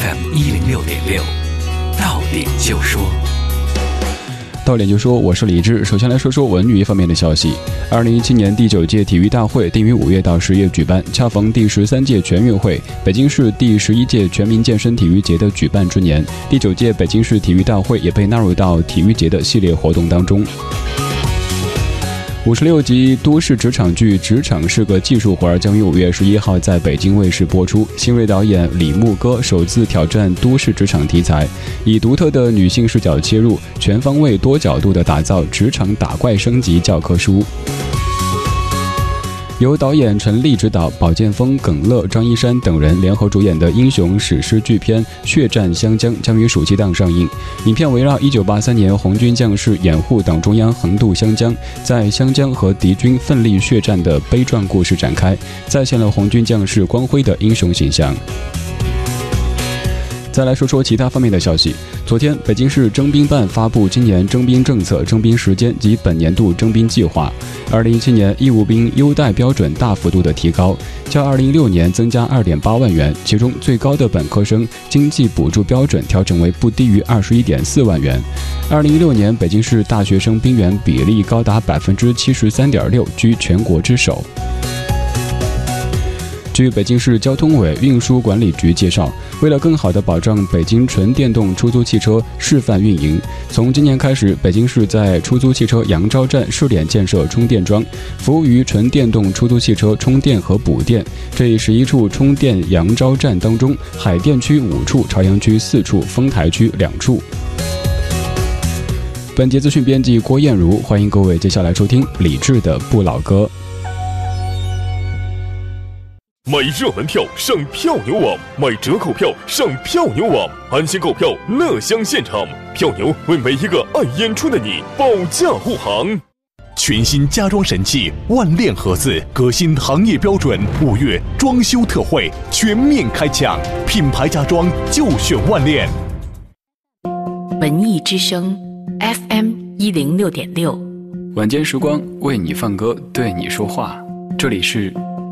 FM 一零六点六，到点就说。到点就说，我是李志。首先来说说文娱方面的消息。二零一七年第九届体育大会定于五月到十月举办，恰逢第十三届全运会、北京市第十一届全民健身体育节的举办之年。第九届北京市体育大会也被纳入到体育节的系列活动当中。五十六集都市职场剧《职场是个技术活儿》将于五月十一号在北京卫视播出。新锐导演李牧歌首次挑战都市职场题材，以独特的女性视角切入，全方位、多角度的打造职场打怪升级教科书。由导演陈立执导，宝剑锋、耿乐、张一山等人联合主演的英雄史诗巨片《血战湘江》将于暑期档上映。影片围绕1983年红军将士掩护党中央横渡湘江，在湘江和敌军奋力血战的悲壮故事展开，再现了红军将士光辉的英雄形象。再来说说其他方面的消息。昨天，北京市征兵办发布今年征兵政策、征兵时间及本年度征兵计划。二零一七年义务兵优待标准大幅度的提高，较二零一六年增加二点八万元，其中最高的本科生经济补助标准调整为不低于二十一点四万元。二零一六年，北京市大学生兵员比例高达百分之七十三点六，居全国之首。据北京市交通委运输管理局介绍，为了更好地保障北京纯电动出租汽车示范运营，从今年开始，北京市在出租汽车杨钊站试点建设充电桩，服务于纯电动出租汽车充电和补电。这十一处充电杨钊站当中，海淀区五处，朝阳区四处，丰台区两处。本节资讯编辑郭艳茹，欢迎各位接下来收听李志的不老歌。买热门票上票牛网，买折扣票上票牛网，安心购票，乐享现场。票牛为每一个爱演出的你保驾护航。全新家装神器万链盒子，革新行业标准。五月装修特惠全面开抢，品牌家装就选万链。文艺之声，FM 一零六点六。晚间时光为你放歌，对你说话。这里是。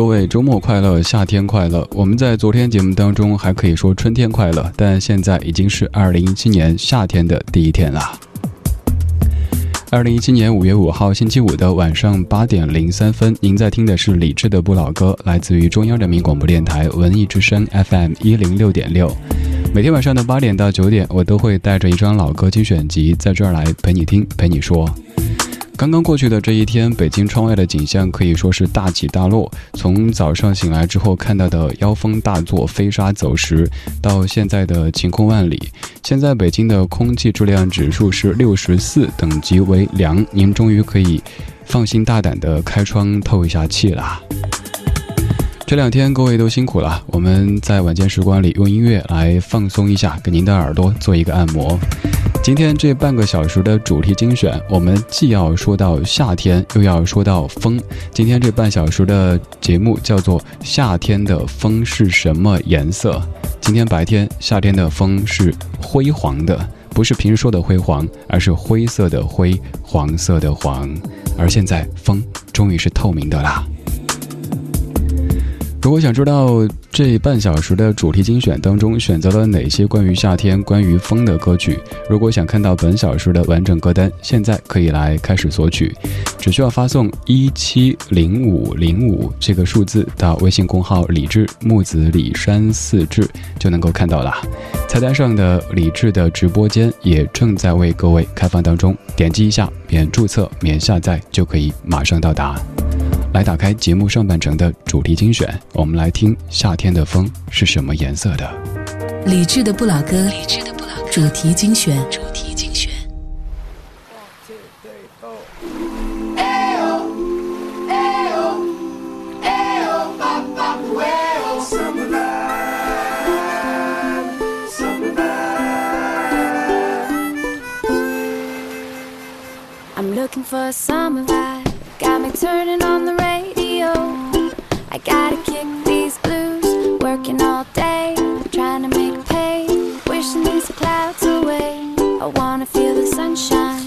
各位周末快乐，夏天快乐。我们在昨天节目当中还可以说春天快乐，但现在已经是二零一七年夏天的第一天了。二零一七年五月五号星期五的晚上八点零三分，您在听的是李志的不老歌，来自于中央人民广播电台文艺之声 FM 一零六点六。每天晚上的八点到九点，我都会带着一张老歌精选集在这儿来陪你听，陪你说。刚刚过去的这一天，北京窗外的景象可以说是大起大落。从早上醒来之后看到的妖风大作、飞沙走石，到现在的晴空万里。现在北京的空气质量指数是六十四，等级为良。您终于可以放心大胆地开窗透一下气啦。这两天各位都辛苦了，我们在晚间时光里用音乐来放松一下，给您的耳朵做一个按摩。今天这半个小时的主题精选，我们既要说到夏天，又要说到风。今天这半小时的节目叫做《夏天的风是什么颜色》。今天白天，夏天的风是灰黄的，不是平时说的灰黄，而是灰色的灰，黄色的黄。而现在，风终于是透明的啦。如果想知道这半小时的主题精选当中选择了哪些关于夏天、关于风的歌曲，如果想看到本小时的完整歌单，现在可以来开始索取，只需要发送一七零五零五这个数字到微信公号“李志木子李山四志”就能够看到了。菜单上的李志的直播间也正在为各位开放当中，点击一下免注册、免下载就可以马上到达。来打开节目上半程的主题精选，我们来听夏天的风是什么颜色的。理智的不老歌，理智的不老歌主题精选，主题精选。I'm looking for a summer vibe. Got me turning on the radio. I gotta kick these blues, working all day, trying to make pay, wishing these clouds away. I wanna feel the sunshine,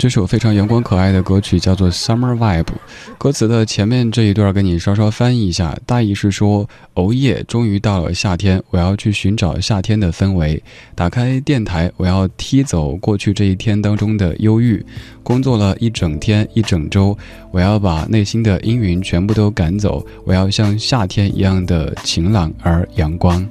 这首非常阳光可爱的歌曲叫做《Summer Vibe》，歌词的前面这一段给你稍稍翻译一下，大意是说：哦耶，终于到了夏天，我要去寻找夏天的氛围。打开电台，我要踢走过去这一天当中的忧郁。工作了一整天一整周，我要把内心的阴云全部都赶走。我要像夏天一样的晴朗而阳光。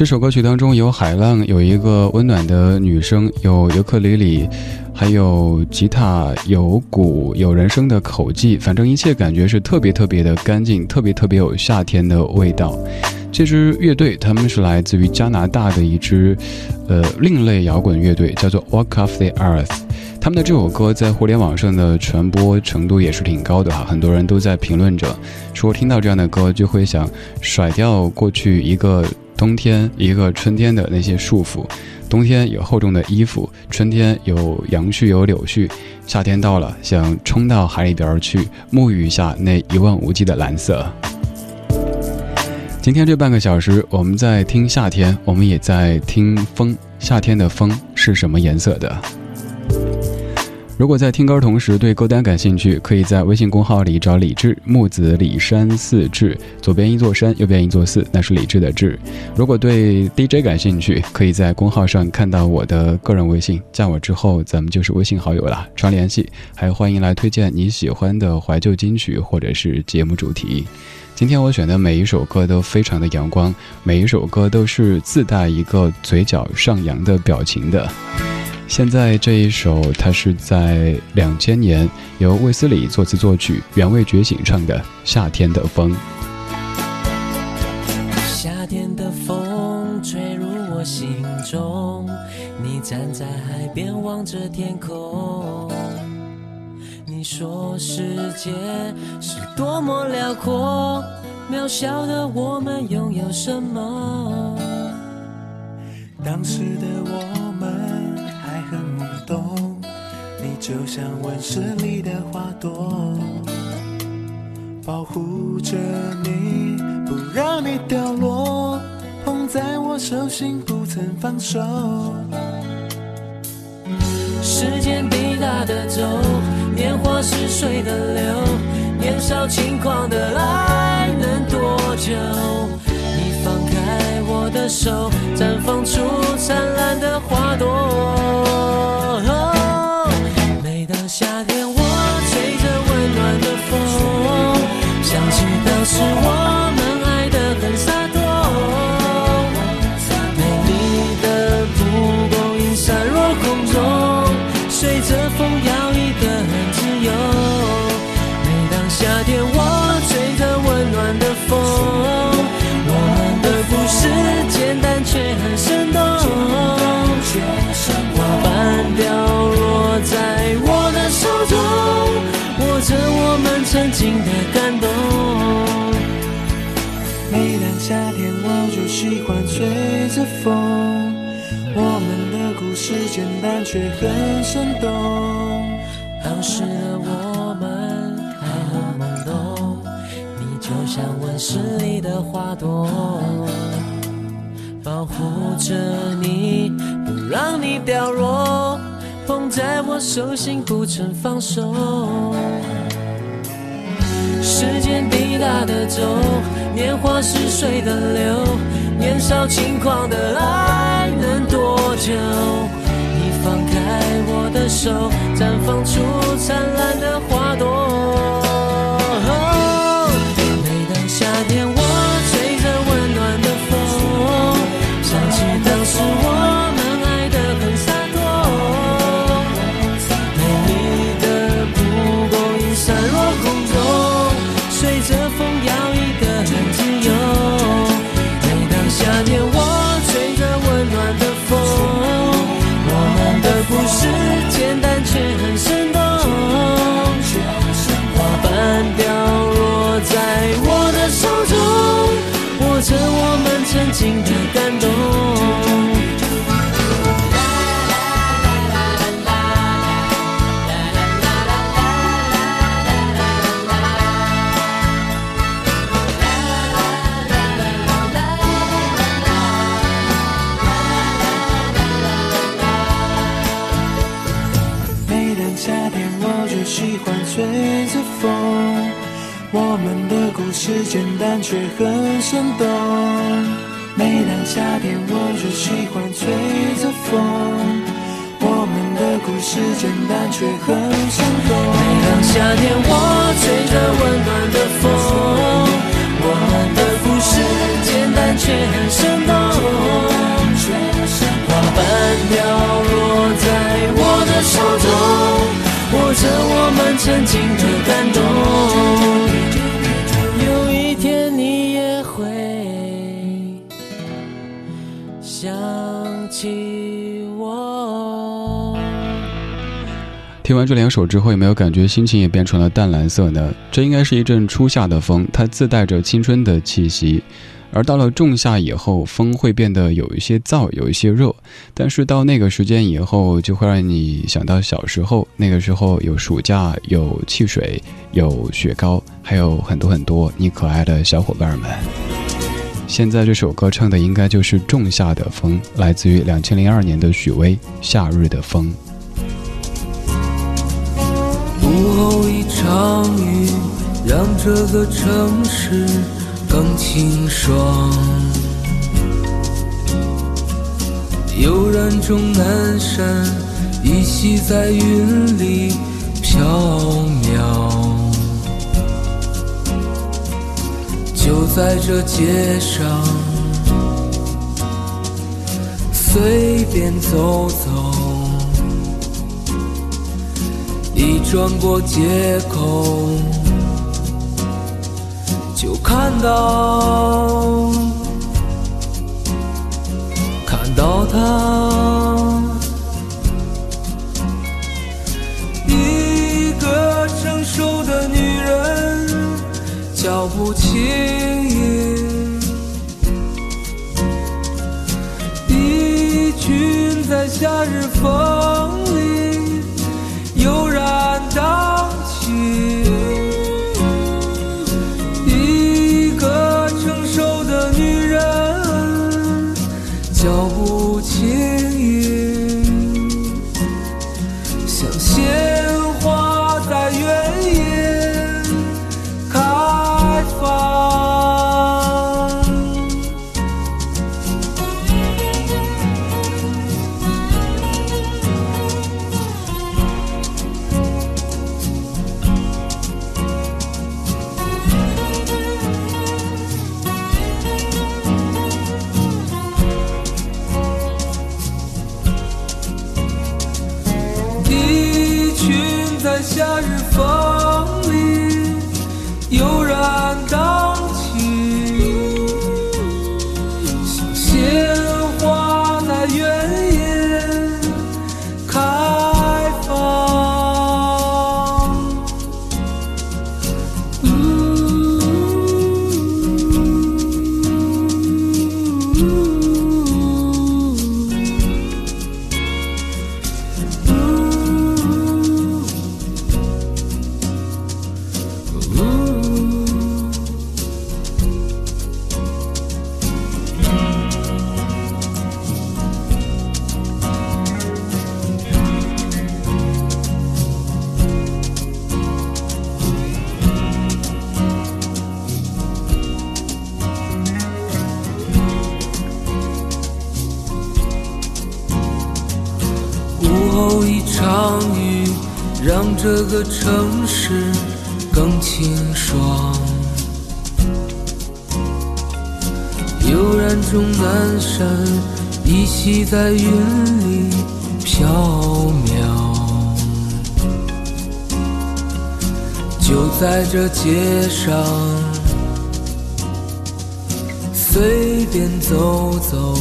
这首歌曲当中有海浪，有一个温暖的女声，有尤克里里，还有吉他，有鼓，有人声的口技，反正一切感觉是特别特别的干净，特别特别有夏天的味道。这支乐队他们是来自于加拿大的一支，呃，另类摇滚乐队，叫做 Walk Off the Earth。他们的这首歌在互联网上的传播程度也是挺高的哈，很多人都在评论着，说听到这样的歌就会想甩掉过去一个冬天、一个春天的那些束缚。冬天有厚重的衣服，春天有杨絮有柳絮，夏天到了，想冲到海里边去沐浴一下那一望无际的蓝色。今天这半个小时，我们在听夏天，我们也在听风。夏天的风是什么颜色的？如果在听歌同时对歌单感兴趣，可以在微信公号里找李志木子李山四志，左边一座山，右边一座寺，那是李志的志。如果对 DJ 感兴趣，可以在公号上看到我的个人微信，加我之后咱们就是微信好友了，常联系。还欢迎来推荐你喜欢的怀旧金曲或者是节目主题。今天我选的每一首歌都非常的阳光，每一首歌都是自带一个嘴角上扬的表情的。现在这一首，它是在两千年由卫斯理作词作曲，原味觉醒唱的《夏天的风》。夏天的风吹入我心中，你站在海边望着天空，你说世界是多么辽阔，渺小的我们拥有什么？当时的我们。就像温室里的花朵，保护着你，不让你掉落，捧在我手心不曾放手。时间滴答的走，年华似水的流，年少轻狂的爱能多久？你放开我的手，绽放出灿烂的花朵。却很生动，花瓣掉落在我的手中，握着我们曾经的感动。每当夏天我就喜欢吹着风，我们的故事简单却很生动。当时的我们还懵懂，你就像温室里的花朵，保护着你，不让你掉落，捧在我手心不曾放手。时间滴答的走。年华似水的流，年少轻狂的爱能多久？你放开我的手，绽放出灿烂的花朵。曾经的感动。每当夏天，我就喜欢吹着风。我们的故事简单却很生动。夏天，我就喜欢吹着风。我们的故事简单却很生动。每当夏天，我吹着温暖的风。我们的故事简单却很生动。花瓣掉落在我的手中，握着我们曾经的感动。完这两首之后，有没有感觉心情也变成了淡蓝色呢？这应该是一阵初夏的风，它自带着青春的气息。而到了仲夏以后，风会变得有一些燥，有一些热。但是到那个时间以后，就会让你想到小时候，那个时候有暑假，有汽水，有雪糕，还有很多很多你可爱的小伙伴们。现在这首歌唱的应该就是《仲夏的风》，来自于两千零二年的许巍《夏日的风》。后一场雨，让这个城市更清爽。悠然中南山依稀在云里飘渺。就在这街上，随便走走。一转过街口，就看到，看到她，一个成熟的女人，脚步轻盈，一群在夏日风然个城市更清爽。悠然中南山依稀在云里飘渺。就在这街上，随便走走。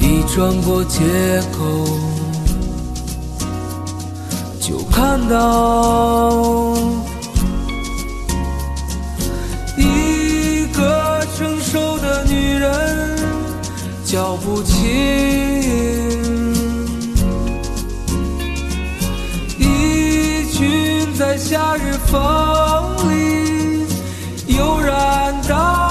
一转过街口，到一个成熟的女人，脚步轻盈，一群在夏日风里悠然荡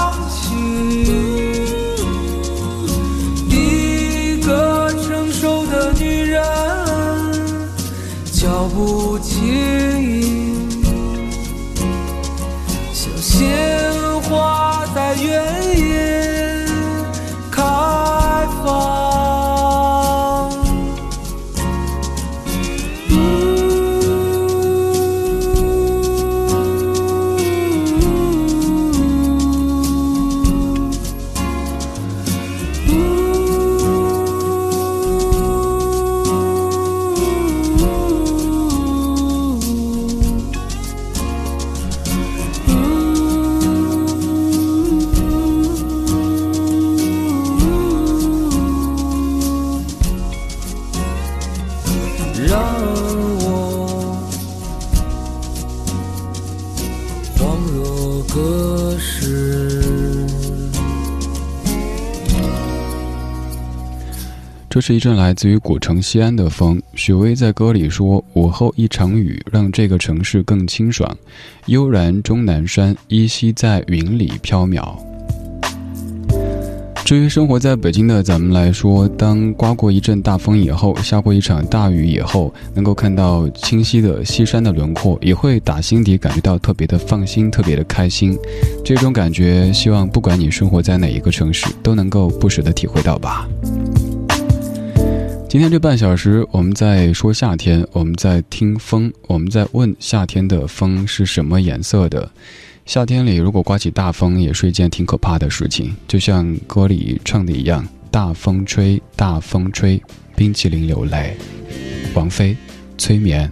这是一阵来自于古城西安的风。许巍在歌里说：“午后一场雨，让这个城市更清爽。悠然终南山，依稀在云里飘渺。”至于生活在北京的咱们来说，当刮过一阵大风以后，下过一场大雨以后，能够看到清晰的西山的轮廓，也会打心底感觉到特别的放心，特别的开心。这种感觉，希望不管你生活在哪一个城市，都能够不时的体会到吧。今天这半小时，我们在说夏天，我们在听风，我们在问夏天的风是什么颜色的。夏天里，如果刮起大风，也是一件挺可怕的事情。就像歌里唱的一样：“大风吹，大风吹，冰淇淋流泪。”王菲，催眠。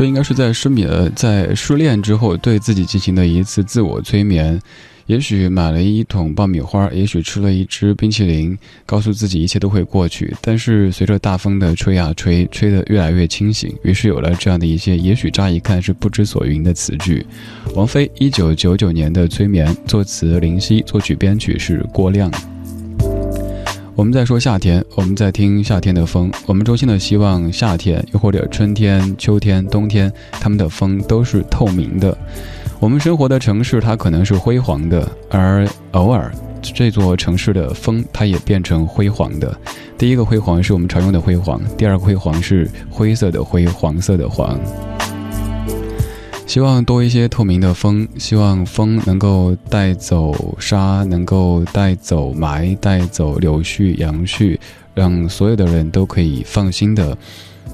这应该是在失眠、在失恋之后对自己进行的一次自我催眠。也许买了一桶爆米花，也许吃了一支冰淇淋，告诉自己一切都会过去。但是随着大风的吹啊吹，吹得越来越清醒，于是有了这样的一些也许乍一看是不知所云的词句。王菲一九九九年的《催眠》，作词林夕，作曲编曲是郭亮。我们在说夏天，我们在听夏天的风，我们衷心的希望夏天，又或者春天、秋天、冬天，他们的风都是透明的。我们生活的城市，它可能是辉煌的，而偶尔这座城市的风，它也变成辉煌的。第一个辉煌是我们常用的辉煌，第二个辉煌是灰色的灰，黄色的黄。希望多一些透明的风，希望风能够带走沙，能够带走霾，带走柳絮、杨絮，让所有的人都可以放心的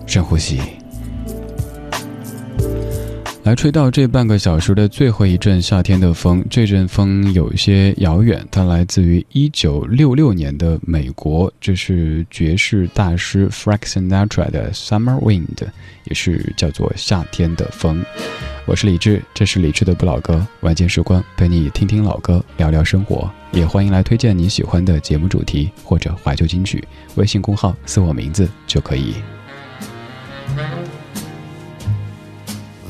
深呼吸。来吹到这半个小时的最后一阵夏天的风，这阵风有些遥远，它来自于一九六六年的美国，这是爵士大师 Frank Sinatra 的 Summer Wind，也是叫做夏天的风。我是李志，这是李志的不老歌，晚间时光陪你听听老歌，聊聊生活，也欢迎来推荐你喜欢的节目主题或者怀旧金曲，微信公号搜我名字就可以。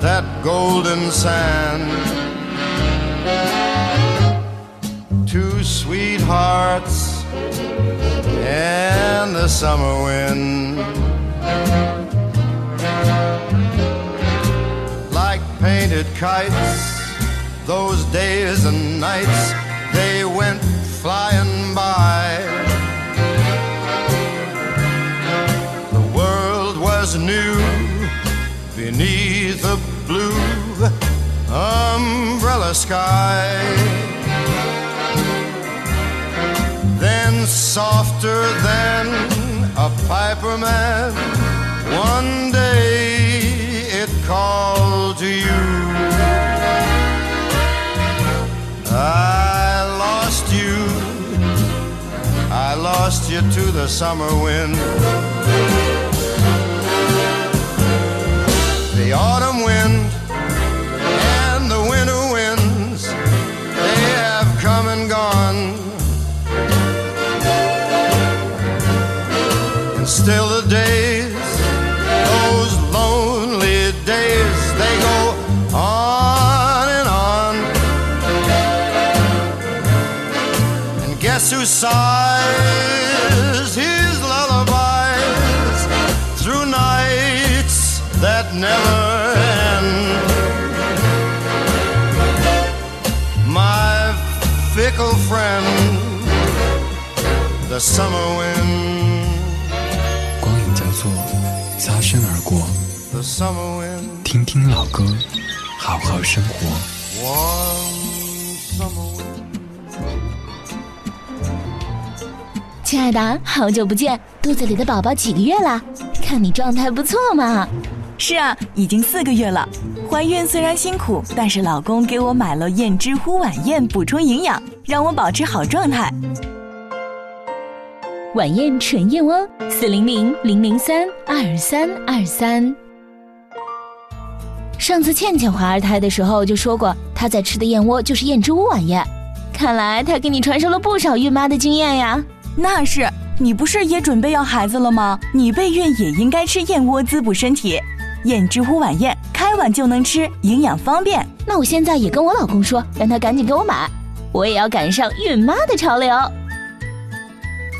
that golden sand. Two sweethearts and the summer wind. Like painted kites, those days and nights, they went flying by. The world was new beneath a blue umbrella sky. Then, softer than a piper man, one day it called to you. I lost you, I lost you to the summer wind. The autumn wind and the winter winds, they have come and gone. And still the days, those lonely days, they go on and on. And guess who sighs 光影交错，擦身而过，the summer wind, 听听老歌，好好生活。summer wind. 亲爱的，好久不见，肚子里的宝宝几个月了？看你状态不错嘛。是啊，已经四个月了。怀孕虽然辛苦，但是老公给我买了燕之乎晚宴补充营养，让我保持好状态。晚宴纯燕窝，四零零零零三二三二三。上次倩倩怀二胎的时候就说过，她在吃的燕窝就是燕之屋晚宴。看来她给你传授了不少孕妈的经验呀。那是，你不是也准备要孩子了吗？你备孕也应该吃燕窝滋补身体。燕之屋晚宴，开碗就能吃，营养方便。那我现在也跟我老公说，让他赶紧给我买，我也要赶上孕妈的潮流。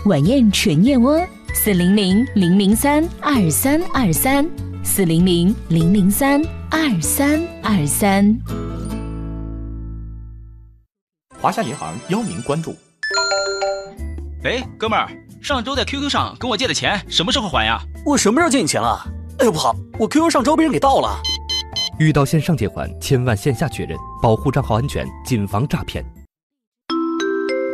晚宴纯燕窝，四零零零零三二三二三，四零零零零三二三二三。华夏银行邀您关注。喂，哥们儿，上周在 QQ 上跟我借的钱，什么时候还呀？我什么时候借你钱了？哎呦不好，我 QQ 上周被人给盗了。遇到线上借款，千万线下确认，保护账号安全，谨防诈骗。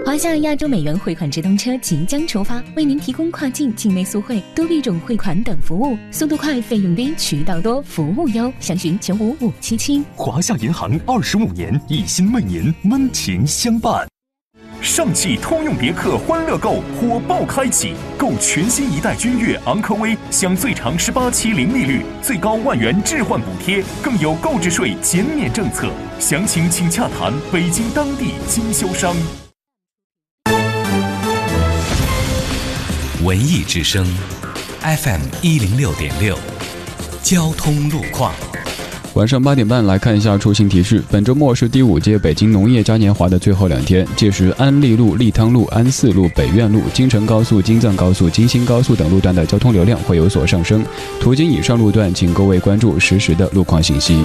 华夏亚洲美元汇款直通车即将出发，为您提供跨境、境内速汇、多币种汇款等服务，速度快、费用低、渠道多、服务优，详询九五五七七。华夏银行二十五年，一心为您温情相伴。上汽通用别克欢乐购火爆开启，购全新一代君越、昂科威，享最长十八期零利率，最高万元置换补贴，更有购置税减免政策。详情请洽谈北京当地经销商。文艺之声，FM 一零六点六，交通路况。晚上八点半来看一下出行提示。本周末是第五届北京农业嘉年华的最后两天，届时安利路、利汤路、安四路、北苑路、京承高速、京藏高速、京新高速等路段的交通流量会有所上升。途经以上路段，请各位关注实时的路况信息。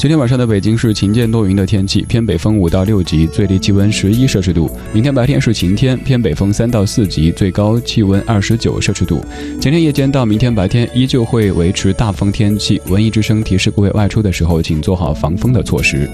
今天晚上的北京是晴间多云的天气，偏北风五到六级，最低气温十一摄氏度。明天白天是晴天，偏北风三到四级，最高气温二十九摄氏度。今天夜间到明天白天依旧会维持大风天气。文艺之声提示各位外出的时候，请做好防风的措施。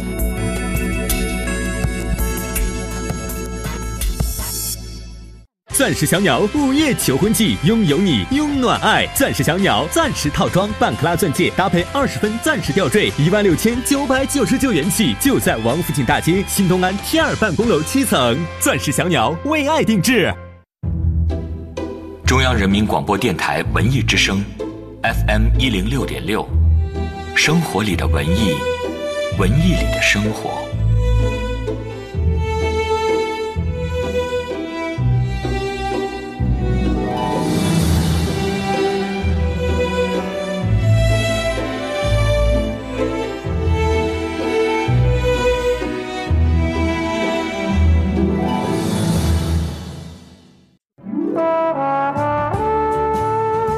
钻石小鸟午夜求婚季，拥有你，拥暖爱。钻石小鸟钻石套装，半克拉钻戒搭配二十分钻石吊坠，一万六千九百九十九元起，就在王府井大街新东安 T 二办公楼七层。钻石小鸟为爱定制。中央人民广播电台文艺之声，FM 一零六点六，生活里的文艺，文艺里的生活。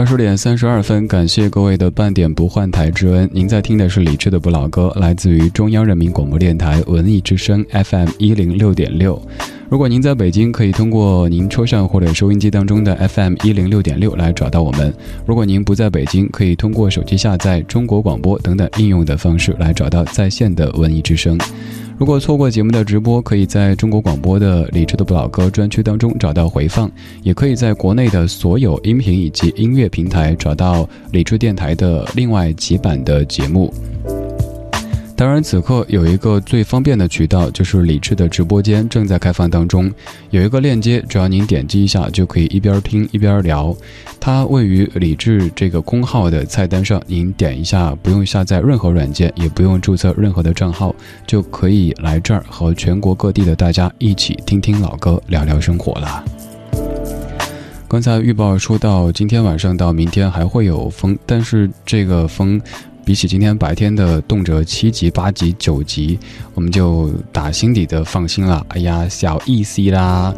二十点三十二分，感谢各位的半点不换台之恩。您在听的是李志的不老歌，来自于中央人民广播电台文艺之声 FM 一零六点六。如果您在北京，可以通过您车上或者收音机当中的 FM 一零六点六来找到我们；如果您不在北京，可以通过手机下载中国广播等等应用的方式来找到在线的文艺之声。如果错过节目的直播，可以在中国广播的李智的不老歌专区当中找到回放，也可以在国内的所有音频以及音乐平台找到李智电台的另外几版的节目。当然，此刻有一个最方便的渠道，就是李智的直播间正在开放当中，有一个链接，只要您点击一下，就可以一边听一边聊。它位于李智这个公号的菜单上，您点一下，不用下载任何软件，也不用注册任何的账号，就可以来这儿和全国各地的大家一起听听老歌，聊聊生活了。刚才预报说到，今天晚上到明天还会有风，但是这个风。比起今天白天的动辄七级、八级、九级，我们就打心底的放心了。哎呀，小意思啦！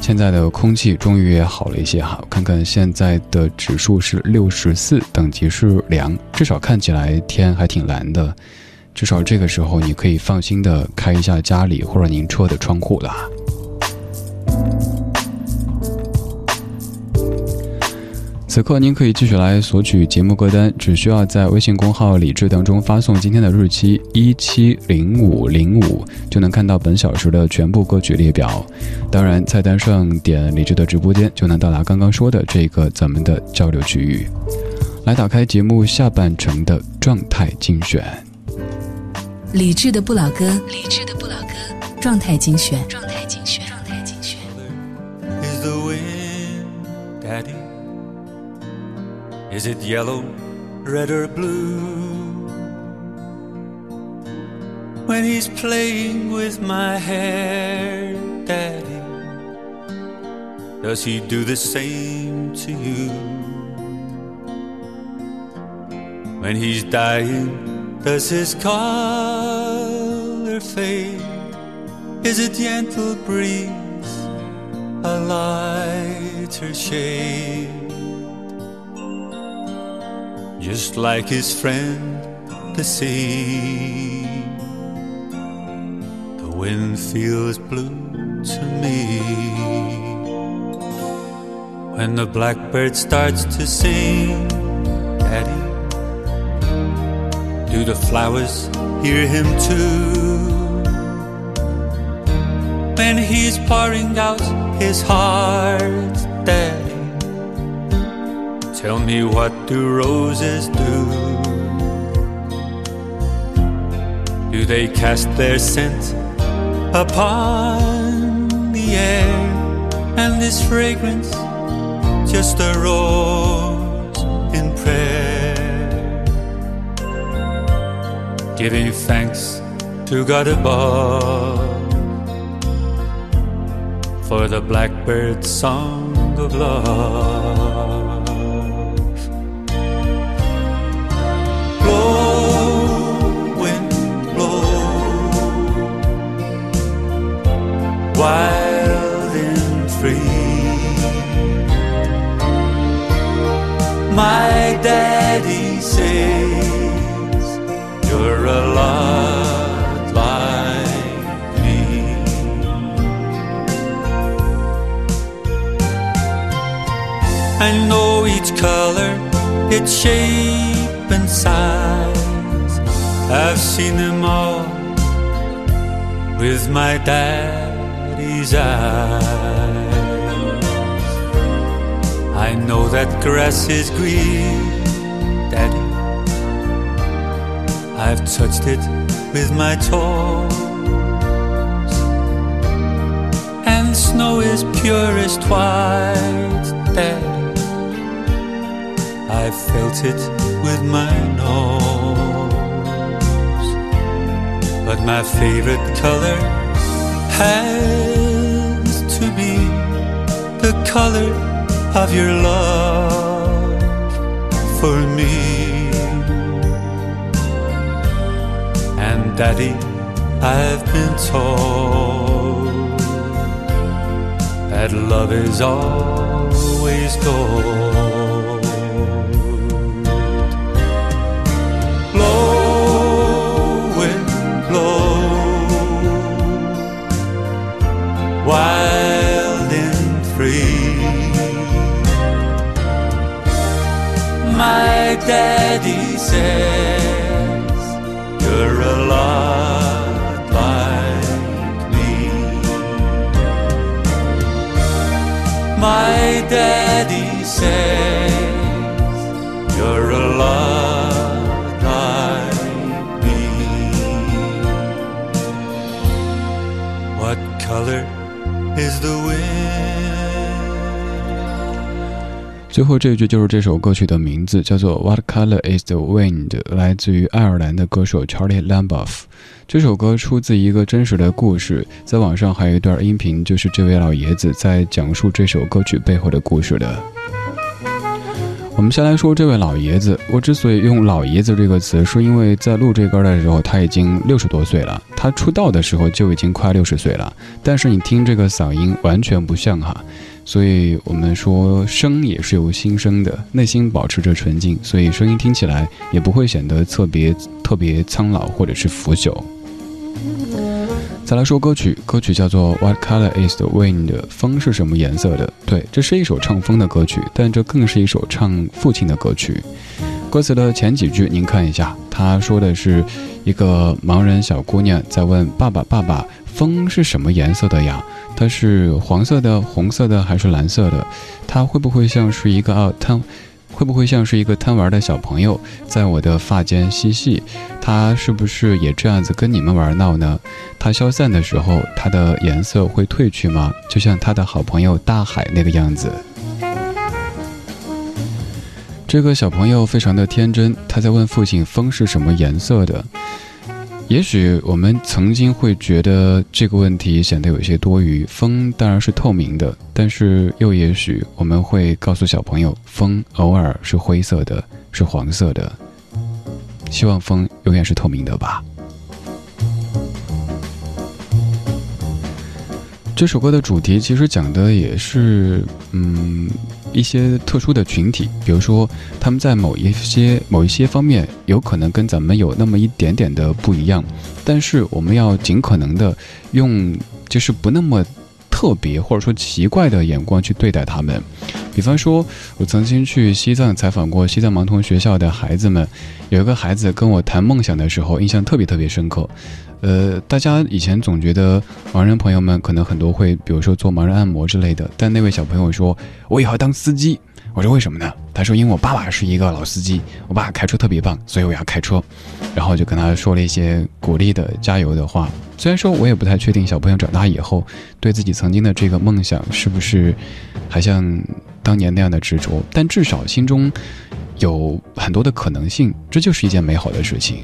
现在的空气终于也好了一些哈，看看现在的指数是六十四，等级是良，至少看起来天还挺蓝的。至少这个时候你可以放心的开一下家里或者您车的窗户了。此刻您可以继续来索取节目歌单，只需要在微信公号“理智”当中发送今天的日期一七零五零五，就能看到本小时的全部歌曲列表。当然，菜单上点理智的直播间，就能到达刚刚说的这个咱们的交流区域。来打开节目下半程的状态精选。理智的不老歌，理智的不老歌，状态精选，状态精选。is the wind, Daddy? Is it yellow, red, or blue? When he's playing with my hair, Daddy, does he do the same to you? When he's dying, does his color fade? Is it gentle breeze? a lighter shade. Just like his friend, the sea. The wind feels blue to me. When the blackbird starts to sing, Daddy, do the flowers hear him too? when he's pouring out his heart, Daddy. Tell me what do roses do? Do they cast their scent upon the air? And this fragrance just a rose in prayer, giving thanks to God above for the blackbird's song of love. Wild and free. My daddy says you're a lot like me. I know each color, its shape and size. I've seen them all with my eyes. I know that grass is green, daddy. I've touched it with my toes. And snow is purest white, daddy. I felt it with my nose. But my favorite color has the color of your love for me. And Daddy, I've been told that love is always gold. My daddy says you're a lot like me. My daddy says 最后这一句就是这首歌曲的名字，叫做《What Color Is the Wind》，来自于爱尔兰的歌手 Charlie Lamboff。这首歌出自一个真实的故事，在网上还有一段音频，就是这位老爷子在讲述这首歌曲背后的故事的。我们先来说这位老爷子，我之所以用“老爷子”这个词，是因为在录这歌的时候他已经六十多岁了，他出道的时候就已经快六十岁了，但是你听这个嗓音完全不像哈。所以我们说，声也是由心声的，内心保持着纯净，所以声音听起来也不会显得特别特别苍老或者是腐朽。再来说歌曲，歌曲叫做《What Color Is the Wind》，风是什么颜色的？对，这是一首唱风的歌曲，但这更是一首唱父亲的歌曲。歌词的前几句您看一下，他说的是一个盲人小姑娘在问爸爸：“爸爸，风是什么颜色的呀？它是黄色的、红色的还是蓝色的？它会不会像是一个啊？贪会不会像是一个贪玩的小朋友，在我的发间嬉戏？它是不是也这样子跟你们玩闹呢？它消散的时候，它的颜色会褪去吗？就像他的好朋友大海那个样子。这个小朋友非常的天真，他在问父亲：“风是什么颜色的？”也许我们曾经会觉得这个问题显得有些多余。风当然是透明的，但是又也许我们会告诉小朋友，风偶尔是灰色的，是黄色的。希望风永远是透明的吧。这首歌的主题其实讲的也是，嗯。一些特殊的群体，比如说他们在某一些某一些方面有可能跟咱们有那么一点点的不一样，但是我们要尽可能的用就是不那么特别或者说奇怪的眼光去对待他们。比方说，我曾经去西藏采访过西藏盲童学校的孩子们，有一个孩子跟我谈梦想的时候，印象特别特别深刻。呃，大家以前总觉得盲人朋友们可能很多会，比如说做盲人按摩之类的。但那位小朋友说：“我以后要当司机。”我说：“为什么呢？”他说：“因为我爸爸是一个老司机，我爸开车特别棒，所以我要开车。”然后就跟他说了一些鼓励的、加油的话。虽然说我也不太确定小朋友长大以后对自己曾经的这个梦想是不是还像当年那样的执着，但至少心中有很多的可能性，这就是一件美好的事情。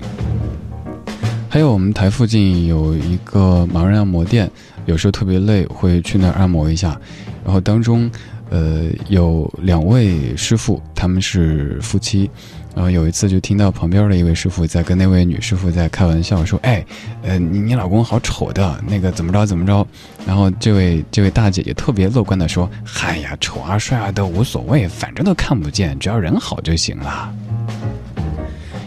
还有我们台附近有一个盲人按摩店，有时候特别累会去那儿按摩一下。然后当中，呃，有两位师傅，他们是夫妻。然后有一次就听到旁边的一位师傅在跟那位女师傅在开玩笑说：“哎，呃，你你老公好丑的，那个怎么着怎么着。”然后这位这位大姐姐特别乐观的说：“嗨呀，丑啊帅啊都无所谓，反正都看不见，只要人好就行了。”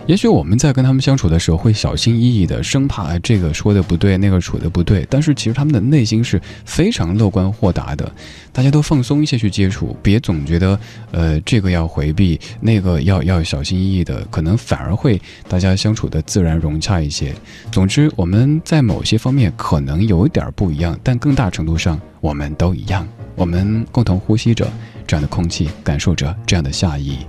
也许我们在跟他们相处的时候会小心翼翼的，生怕这个说的不对，那个处的不对。但是其实他们的内心是非常乐观豁达的。大家都放松一些去接触，别总觉得呃这个要回避，那个要要小心翼翼的，可能反而会大家相处的自然融洽一些。总之，我们在某些方面可能有一点不一样，但更大程度上我们都一样。我们共同呼吸着这样的空气，感受着这样的夏意。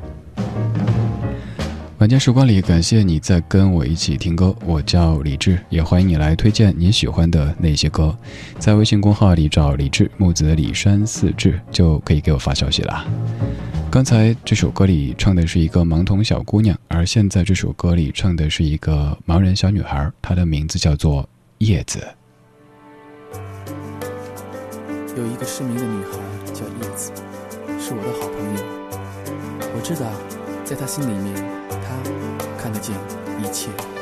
晚间时光里，感谢你在跟我一起听歌。我叫李志，也欢迎你来推荐你喜欢的那些歌。在微信公号里找李志木子李山四志，就可以给我发消息了。刚才这首歌里唱的是一个盲童小姑娘，而现在这首歌里唱的是一个盲人小女孩，她的名字叫做叶子。有一个失明的女孩叫叶子，是我的好朋友。我知道，在她心里面。他看得见一切。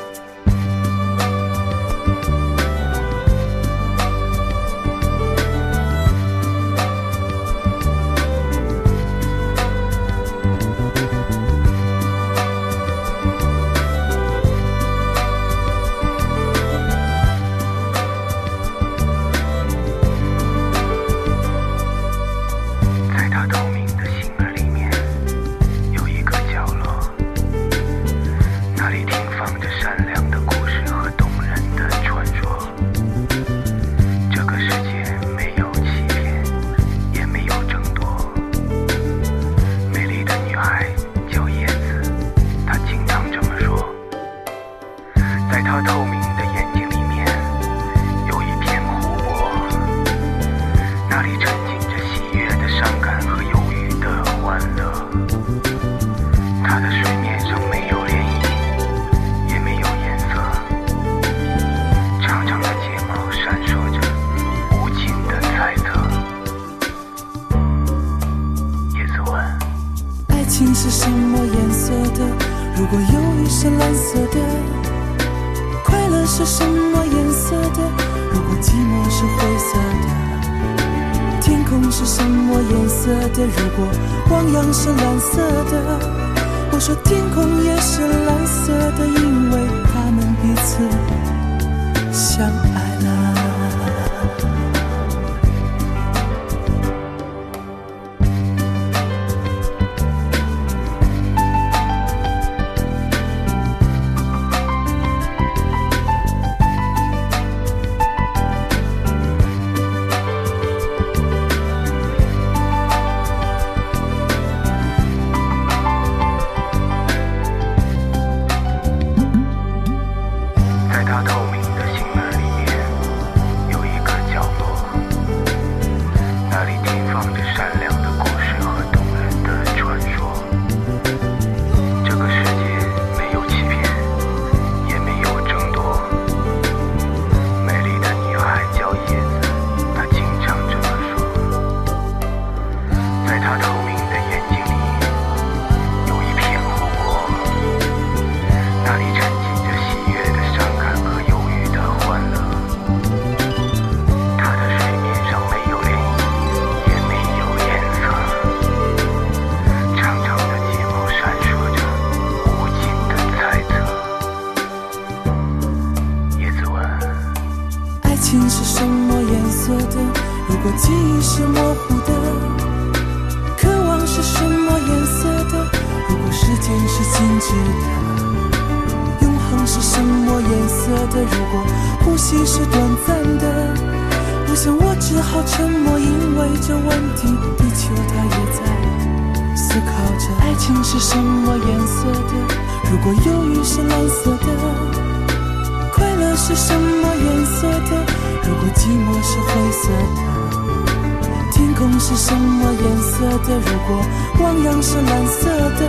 的？如果汪洋是蓝色的，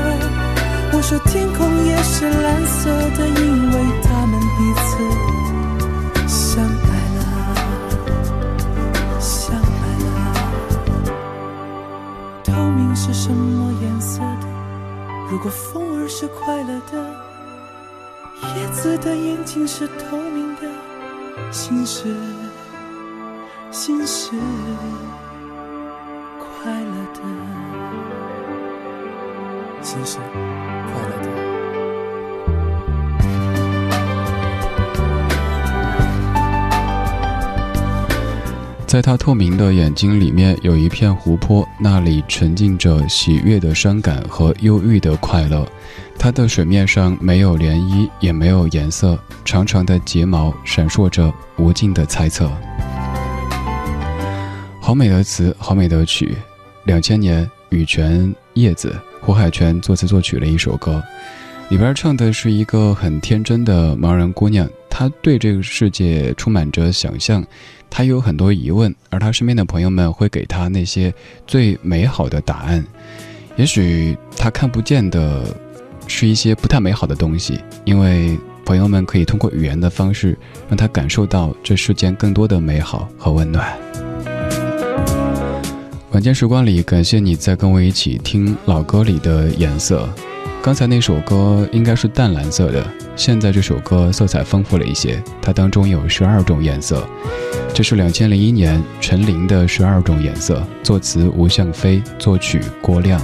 我说天空也是蓝色的，因为他们彼此相爱了，相爱了。透明是什么颜色的？如果风儿是快乐的，叶子的眼睛是透明的，心是。心是快乐快乐的。在他透明的眼睛里面有一片湖泊，那里沉浸着喜悦的伤感和忧郁的快乐。它的水面上没有涟漪，也没有颜色，长长的睫毛闪烁着无尽的猜测。好美的词，好美的曲。两千年，羽泉、叶子、胡海泉作词作曲了一首歌，里边唱的是一个很天真的盲人姑娘，她对这个世界充满着想象，她有很多疑问，而她身边的朋友们会给她那些最美好的答案。也许她看不见的是一些不太美好的东西，因为朋友们可以通过语言的方式让她感受到这世间更多的美好和温暖。晚间时光里，感谢你在跟我一起听老歌里的颜色。刚才那首歌应该是淡蓝色的，现在这首歌色彩丰富了一些，它当中有十二种颜色。这是两千零一年陈琳的《十二种颜色》，作词吴向飞，作曲郭亮。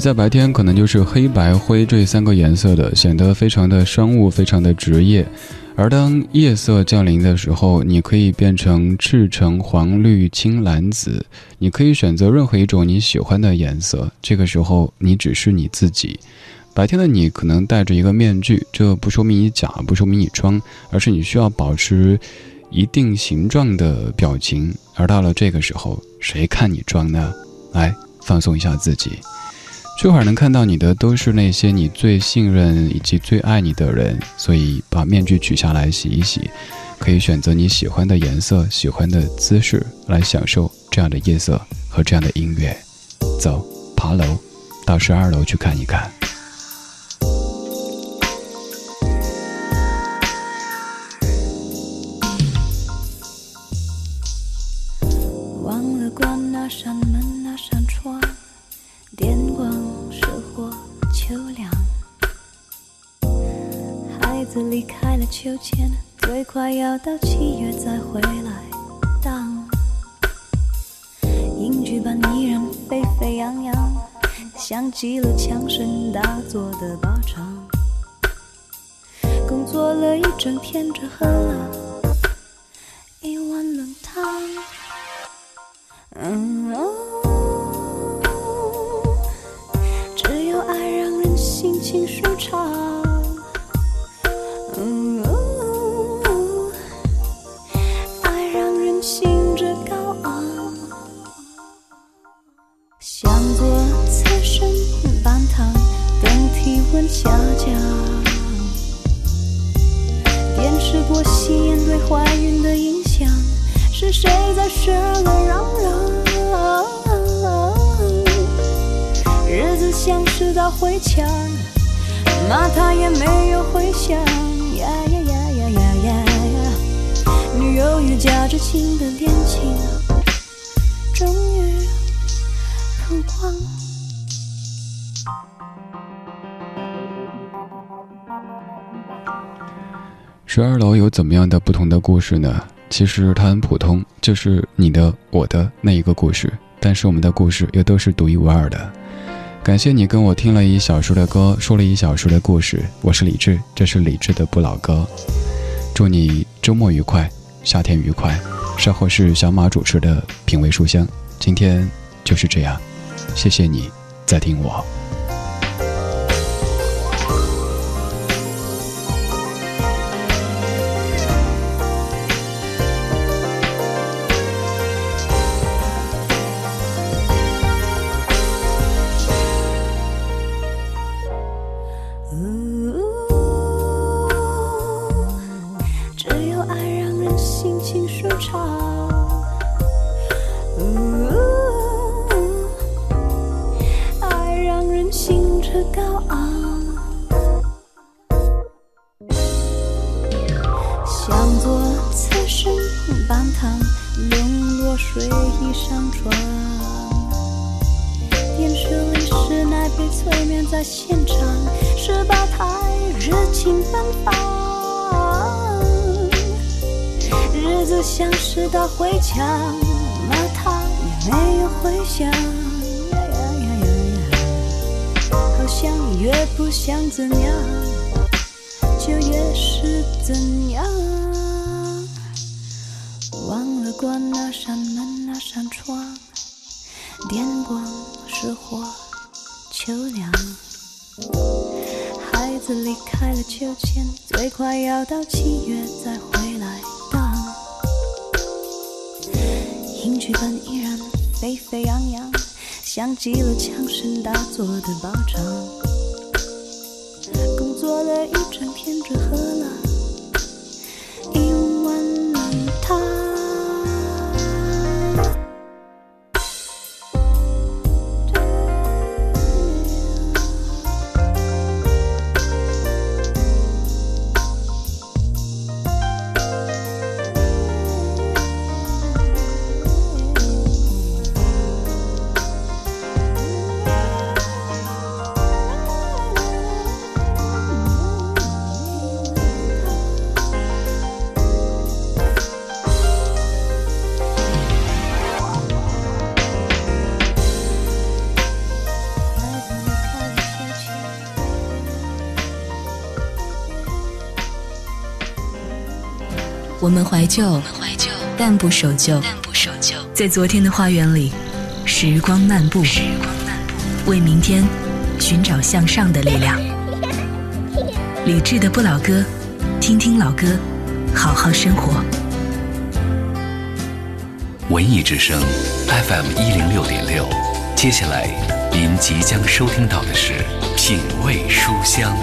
在白天可能就是黑白灰这三个颜色的，显得非常的商务，非常的职业。而当夜色降临的时候，你可以变成赤橙黄绿青蓝紫，你可以选择任何一种你喜欢的颜色。这个时候，你只是你自己。白天的你可能戴着一个面具，这不说明你假，不说明你装，而是你需要保持一定形状的表情。而到了这个时候，谁看你装呢？来，放松一下自己。这会儿能看到你的都是那些你最信任以及最爱你的人，所以把面具取下来洗一洗，可以选择你喜欢的颜色、喜欢的姿势来享受这样的夜色和这样的音乐。走，爬楼，到十二楼去看一看。秋千，最快要到七月再回来。当影剧般依然沸沸扬扬，像极了枪声大作的靶场。工作了一整天，只喝了一碗冷汤。嗯哦。心情舒畅，温下降。电视播吸烟对怀孕的影响，是谁在睡了嚷嚷？日子像是道回墙。骂他也没有回响，呀呀呀呀呀呀！女友与夹着情的恋情，终于曝光。十二楼有怎么样的不同的故事呢？其实它很普通，就是你的、我的那一个故事，但是我们的故事又都是独一无二的。感谢你跟我听了一小时的歌，说了一小时的故事。我是李志，这是李志的不老歌。祝你周末愉快，夏天愉快。稍后是小马主持的品味书香，今天就是这样。谢谢你在听我。忘了关那扇门，那扇窗。电光石火，秋凉。孩子离开了秋千，最快要到七月再回来。荡。影剧本依然沸沸扬扬，像极了枪声大作的靶场。工作了一整天，只和们怀旧，但不守旧。在昨天的花园里，时光漫步，为明天寻找向上的力量。理智的不老歌，听听老歌，好好生活。文艺之声 FM 一零六点六，接下来您即将收听到的是品味书香。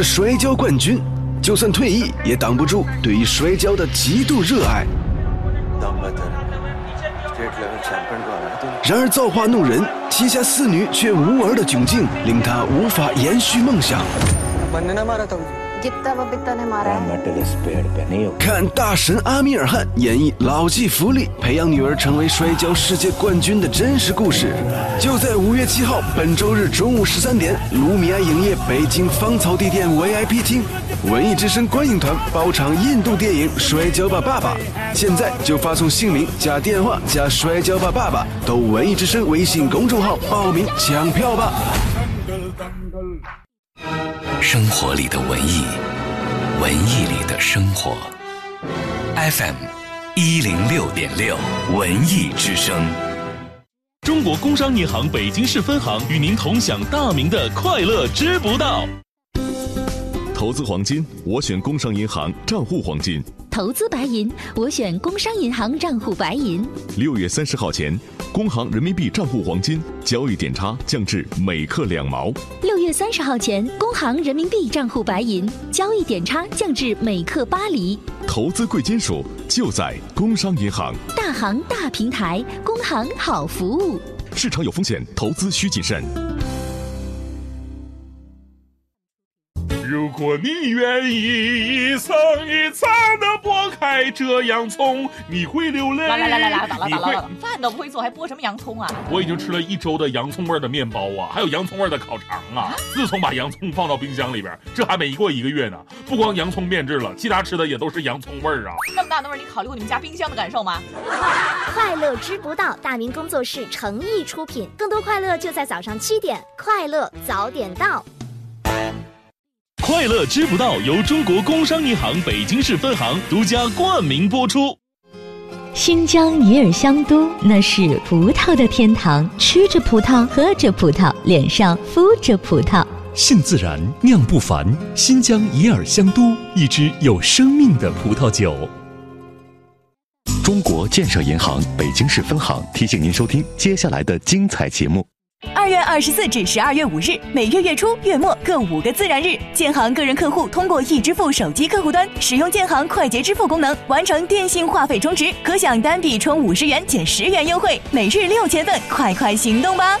是摔跤冠军，就算退役也挡不住对于摔跤的极度热爱。然而造化弄人，旗下四女却无儿的窘境令他无法延续梦想。看大神阿米尔汗演绎老骥伏枥，培养女儿成为摔跤世界冠军的真实故事，就在五月七号本周日中午十三点，卢米埃影业北京芳草地店 VIP 厅，文艺之声观影团包场印度电影《摔跤吧，爸爸》，现在就发送姓名加电话加“摔跤吧，爸爸”到文艺之声微信公众号报名抢票吧。生活里的文艺，文艺里的生活。FM 一零六点六，文艺之声。中国工商银行北京市分行与您同享大明的快乐知不道。投资黄金，我选工商银行账户黄金。投资白银，我选工商银行账户白银。六月三十号前，工行人民币账户黄金交易点差降至每克两毛。六月三十号前，工行人民币账户白银交易点差降至每克八厘。投资贵金属就在工商银行。大行大平台，工行好服务。市场有风险，投资需谨慎。果你愿意一层一层的剥开这洋葱，你会流泪。来来来来来，打了打了，饭都不会做，还剥什么洋葱啊？我已经吃了一周的洋葱味儿的面包啊，还有洋葱味儿的烤肠啊。自从把洋葱放到冰箱里边，这还没过一个月呢，不光洋葱变质了，其他吃的也都是洋葱味儿啊。那么大的味儿，你考虑过你们家冰箱的感受吗？快乐知不道，大明工作室诚意出品，更多快乐就在早上七点，快乐早点到。快乐知不道由中国工商银行北京市分行独家冠名播出。新疆尼尔香都，那是葡萄的天堂，吃着葡萄，喝着葡萄，脸上敷着葡萄。性自然，酿不凡。新疆伊尔香都，一支有生命的葡萄酒。中国建设银行北京市分行提醒您收听接下来的精彩节目。月二十四至十二月五日，每月月初、月末各五个自然日，建行个人客户通过易支付手机客户端使用建行快捷支付功能，完成电信话费充值，可享单笔充五十元减十元优惠，每日六千份，快快行动吧！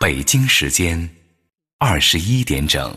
北京时间二十一点整。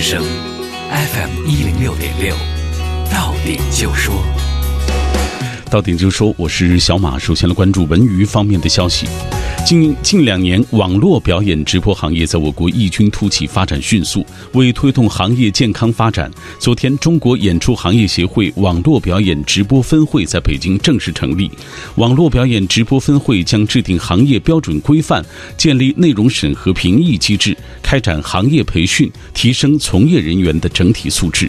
之声，FM 一零六点六，到点就说。到点就说，我是小马。首先来关注文娱方面的消息。近近两年，网络表演直播行业在我国异军突起，发展迅速。为推动行业健康发展，昨天，中国演出行业协会网络表演直播分会在北京正式成立。网络表演直播分会将制定行业标准规范，建立内容审核评议机制，开展行业培训，提升从业人员的整体素质。